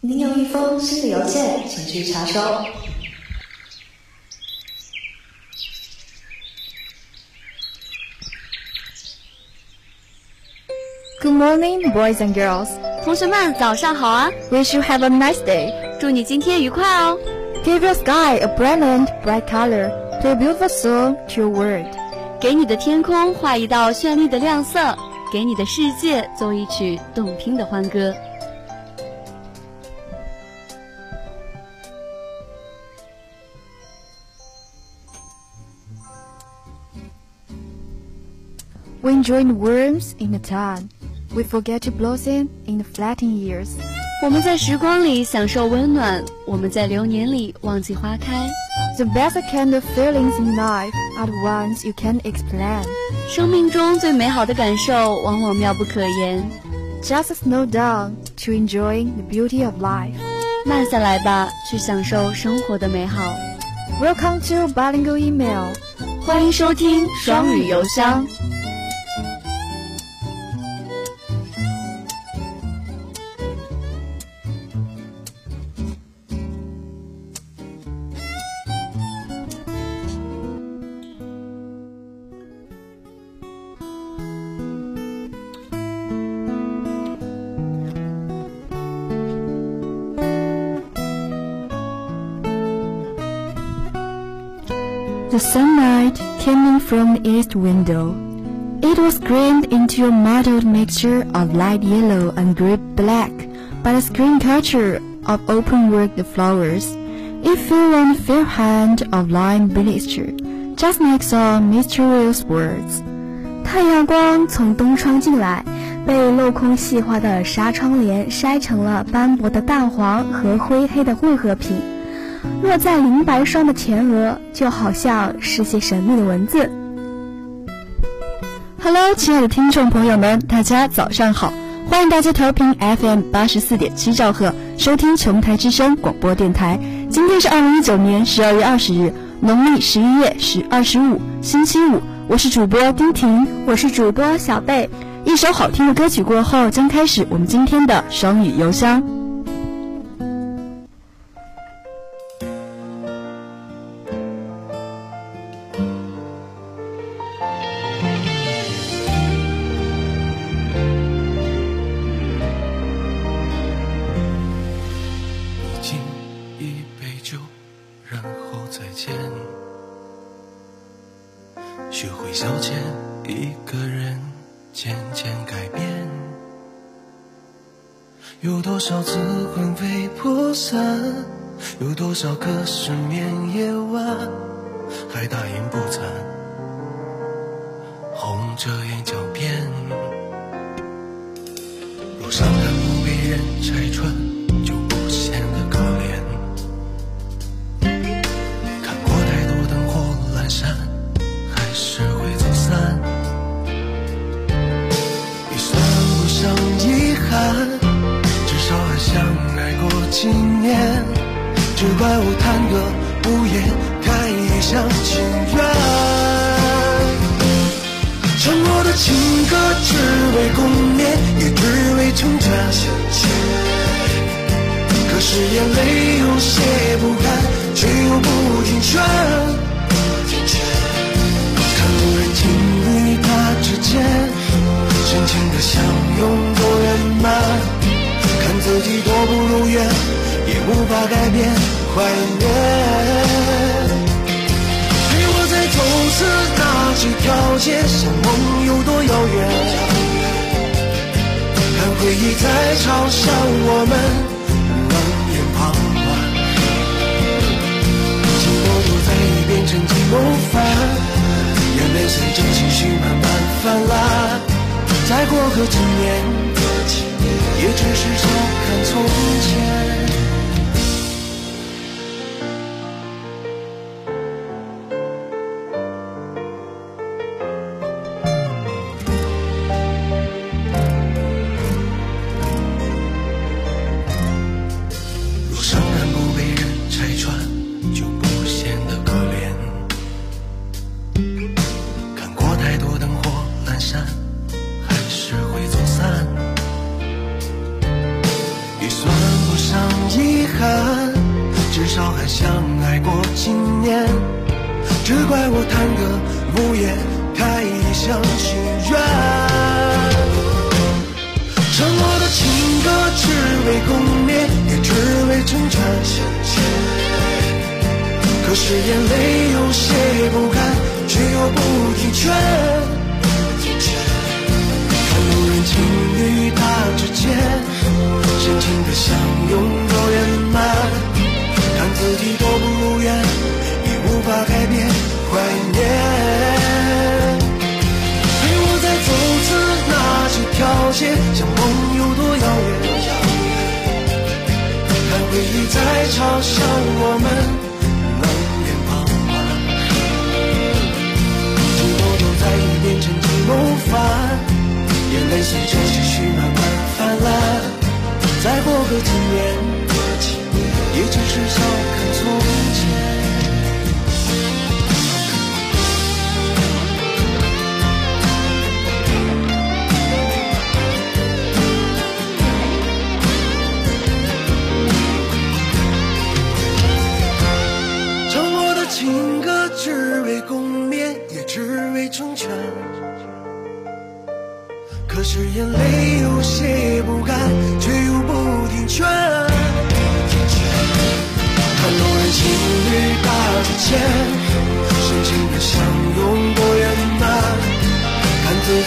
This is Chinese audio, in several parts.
您有一封新的邮件，请去查收。Good morning, boys and girls. 同学们，早上好啊 Wish you have a nice day. 祝你今天愉快哦！Give your sky a brilliant, bright color. To a beautiful soul, to your world. 给你的天空画一道绚丽的亮色，给你的世界奏一曲动听的欢歌。We enjoy the worms in the sun. We forget to blossom in the flattened years. 我们在时光里享受温暖，我们在流年里忘记花开。 The best kind of feelings in life are the ones you can't explain. 生命中最美好的感受，往往妙不可言。 Just slow down to enjoy the beauty of life. 慢下来吧，去享受生活的美好。 Welcome to Bilingual Email. 欢迎收听双语邮箱。 The sunlight came in from the east window. It was grained into a mottled mixture of light yellow and gray black by the screen culture of open-work flowers. It fell on the fair hand of lime bleached, just like some mysterious words. 太阳光从东窗进来，被镂空细化的纱窗帘筛成了斑驳的淡黄和灰黑的混合品。 落在银白霜的前额，就好像是些神秘的文字。Hello，亲爱的听众朋友们，大家早上好！欢迎大家调频 FM 八十四点七兆赫，收听琼台之声广播电台。今天是二零一九年十二月二十日，农历十一月十二十五，星期五。我是主播丁婷，我是主播小贝。一首好听的歌曲过后，将开始我们今天的双语邮箱。三，有多少个失眠夜晚，还大言不惭，红着眼狡辩。路上的不被人拆穿，只怪我贪得无厌，太一厢情愿。唱过的情歌只为共勉，也只为成全。可是眼泪有些不甘，却又不停劝。看路人情与他之间，深情的相拥多圆满。自己多不如愿，也无法改变怀念。陪我再走次那几条街，像梦有多遥远。看回忆在嘲笑我们冷眼旁观，寂寞都在变成寂寞烦，眼泪随着情绪慢慢泛滥。再过个几年，也只是笑看从前。怪我贪得无厌，太一厢情愿。承诺的情歌只为共勉，也只为成全。可是眼泪有些不甘，却又不听劝。看路人情侣他之间，深情的相拥多圆满。看自己多不如愿，已无法改变几条街，像梦有多遥远。看回忆在嘲笑我们冷眼旁观，寂寞都在一边沉寂谋烦，眼泪随着情绪慢慢泛滥。再过个几年。也只是笑看从前。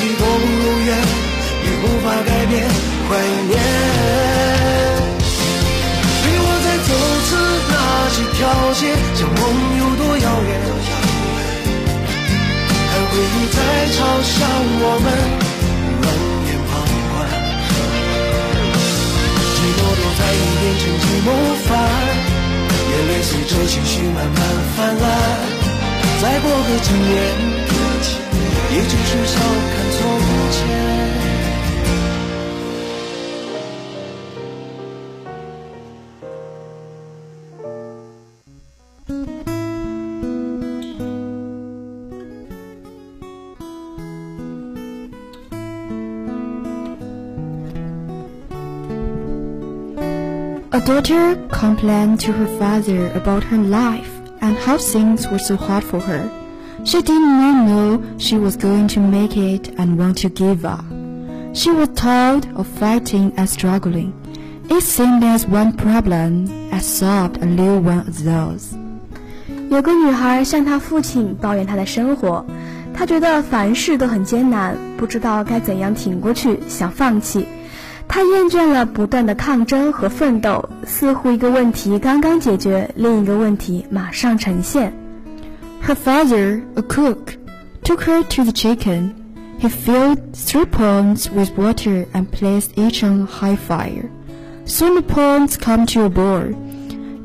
看自己多不如愿，也无法改变怀念。陪我再走次那几条街，像梦有多遥远。看回忆在嘲笑我们冷眼旁观，寂寞躲在一边，趁机谋反。眼泪随着情绪慢慢泛滥，再过个几年，也只是笑看从前。A daughter complained to her father about her life and how things were so hard for her. She did not know she was going to make it and want to give up. She was tired of fighting and struggling. It seemed as one problem as solved a new one of those. 有个女孩向她父亲抱怨她的生活，她觉得凡事都很艰难，不知道该怎样挺过去，想放弃。她厌倦了不断的抗争和奋斗，似乎一个问题刚刚解决，另一个问题马上呈现。Her father, a cook, took her to the chicken. He filled three ponds with water and placed each on high fire. Soon the ponds come to a boil.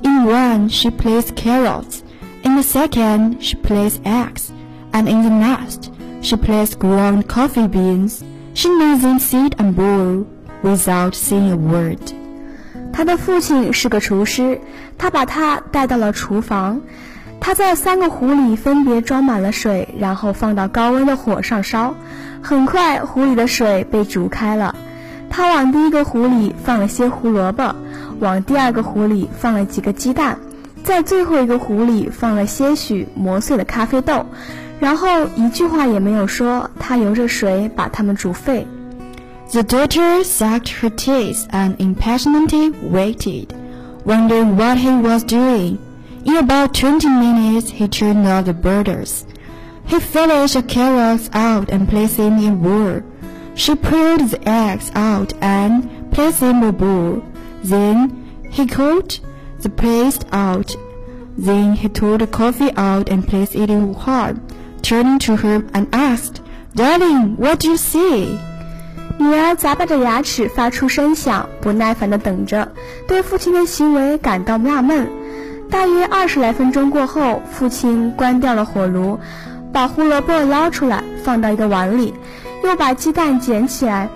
In one she placed carrots, in the second she placed eggs, and in the last she placed ground coffee beans. She let them sit and boil without saying a word. 他的父亲是个厨师，他把他带到了厨房。 他在三个壶里分别装满了水，然后放到高温的火上烧。很快，壶里的水被煮开了。他往第一个壶里放了些胡萝卜，往第二个壶里放了几个鸡蛋，在最后一个壶里放了些许磨碎的咖啡豆，然后一句话也没有说，他由着水把它们煮沸。The daughter sucked her teeth and impatiently waited, wondering what he was doing. In about twenty minutes, he turned off the burners. He finished the carrots out and placed them in a bowl. She pulled the eggs out and placed them in a bowl. Then he cut the paste out. Then he took the coffee out and placed it in a pot. Turning to her and asked, Darling, what do you see? 女儿咂巴着牙齿发出声响，不耐烦地等着，对父亲的行为感到纳闷。 大约二十来分钟过后，父亲关掉了火炉，把胡萝卜捞出来放到一个碗里，又把鸡蛋捡起来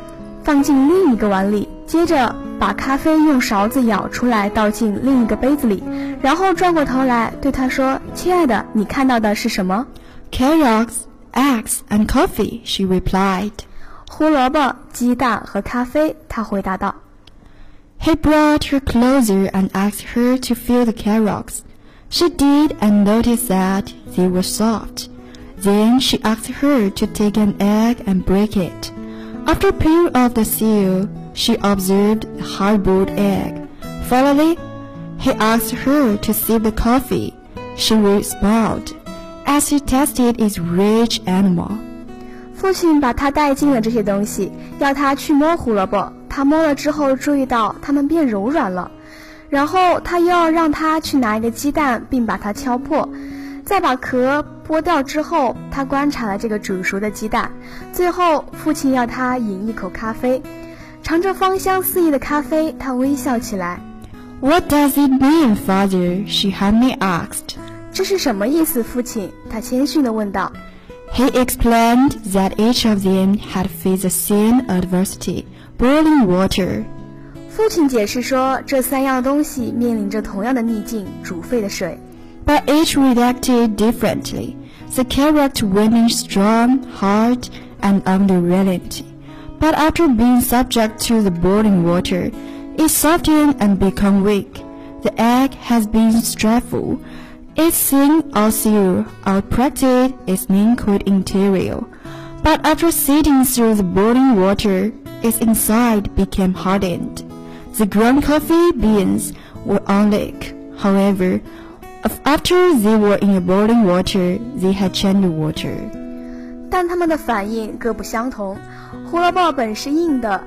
放进另一个碗里，接着把咖啡用勺子舀出来倒进另一个杯子里，然后转过头来对他说：“亲爱的，你看到的是什么？”“Carrots, eggs, and coffee,” she replied. 胡萝卜、鸡蛋和咖啡，他回答道。He brought her closer and asked her to fill the carrots. She did and noticed that they were soft. Then she asked her to take an egg and break it. After peeling off the seal, she observed the hard-boiled egg. Finally, he asked her to sip the coffee. She smiled as he tasted its rich aroma. 父亲把他带进了这些东西，要他去摸胡萝卜。 他摸了之后，注意到它们变柔软了。然后他又要让他去拿一个鸡蛋，并把它敲破，再把壳剥掉之后，他观察了这个煮熟的鸡蛋。最后，父亲要他饮一口咖啡，尝着芳香四溢的咖啡，他微笑起来。What does it mean, father? She humbly asked. 这是什么意思，父亲？他谦逊地问道。He explained that each of them had faced the same adversity, boiling water. 父亲解释说，这三样东西面临着同样的逆境——煮沸的水。But each reacted differently. The character women strong, hard, and unrelenting. But after being subject to the boiling water, it softened and become weak. The egg has been stressful. Its thin outside outpracted its liquid interior. But after sitting through the boiling water, its inside became hardened. The ground coffee beans were unlike, however, after they were in a boiling water, they had changed water. 但它们的反应各不相同。胡萝卜本是硬的，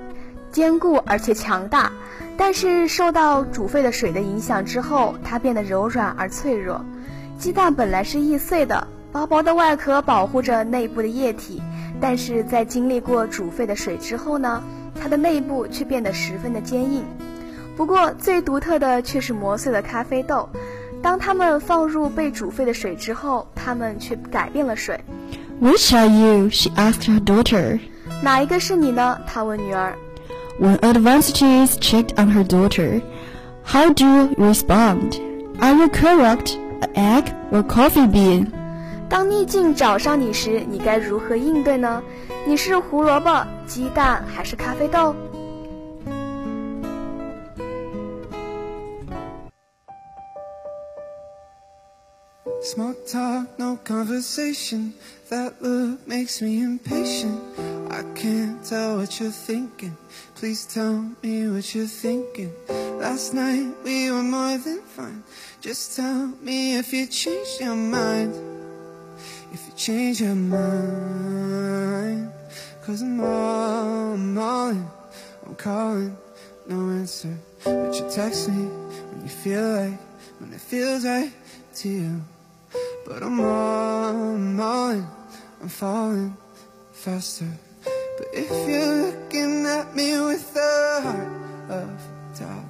坚固而且强大，但是受到煮沸的水的影响之后，它变得柔软而脆弱。鸡蛋本来是易碎的，薄薄的外壳保护着内部的液体，但是在经历过煮沸的水之后呢？它的内部却变得十分的坚硬，不过最独特的却是磨碎的咖啡豆。当它们放入被煮沸的水之后，它们却改变了水。Which are you? She asked her daughter. 哪一个是你呢？她问女儿。When advantages checked on her daughter, how do you respond? Are you correct, an egg or coffee bean? 当逆境找上你时，你该如何应对呢？你是胡萝卜、鸡蛋还是咖啡豆？Small talk, no conversation. That look makes me impatient. I can't tell what you're thinking. Please tell me what you're thinking. Last night we were more than fine. Just tell me if you changed your mind. Change your mind. Cause I'm all, I'm all in, I'm calling, no answer. But you text me when you feel like, when it feels right to you. But I'm all, I'm all in, I'm falling faster. But if you're looking at me with a heart of doubt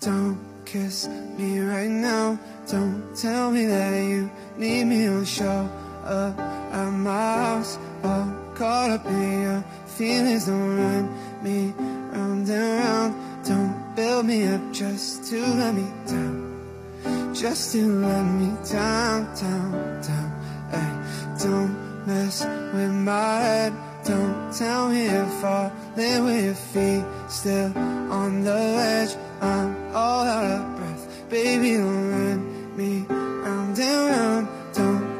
Don't kiss me right now. Don't tell me that you need me, don't show up at my house oh caught up in your feelings. Don't run me round and round. Don't build me up just to let me down. Just to let me down, down, down. Ay, Don't mess with my head. Don't tell me if falling with your feet Still on the ledge. I'm all out of breath. Baby, don't run me round and round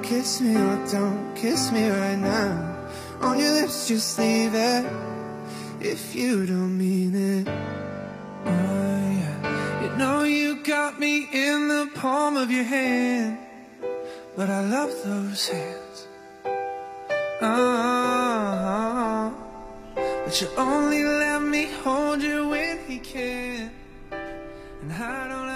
kiss me or don't kiss me right now on your lips, just leave it if you don't mean it. Oh, yeah. You know you got me in the palm of your hand, but I love those hands. Oh, but you only let me hold you when he can, and I don't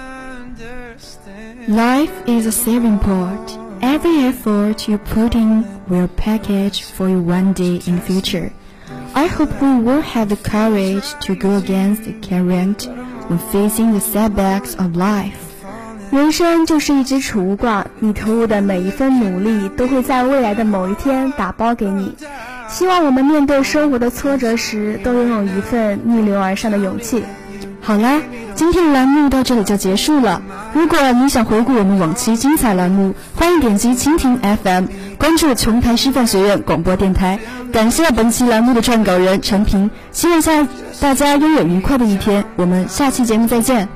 understand. Life is a saving port. Every effort you put in will package for you one day in future. I hope we will have the courage to go against the current when facing the setbacks of life. 人生就是一只储物罐，你投入的每一分努力都会在未来的某一天打包给你。希望我们面对生活的挫折时，都拥有一份逆流而上的勇气。好啦，今天的栏目到这里就结束了。如果你想回顾我们往期精彩栏目，欢迎点击蜻蜓 FM，关注琼台师范学院广播电台。感谢本期栏目的撰稿人陈平，希望下大家拥有愉快的一天。我们下期节目再见。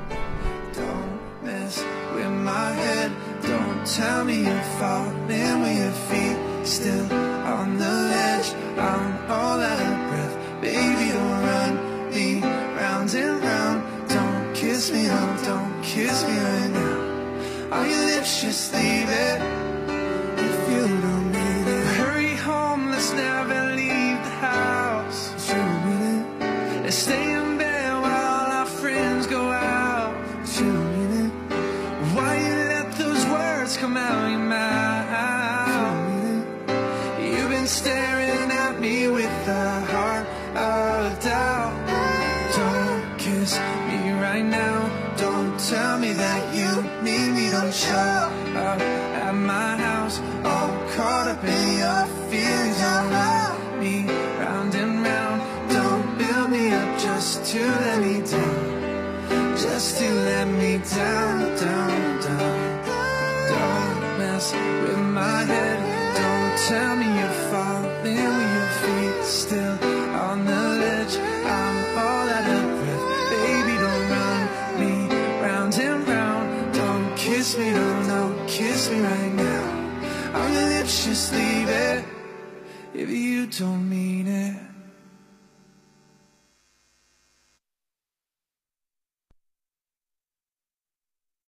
Down, down, down. Don't mess with my head. Don't tell me you're falling with your feet still on the ledge. I'm all out of breath. Baby, don't run me round and round. Don't kiss me, no, no, kiss me right now. On your lips, just leave it if you don't mean.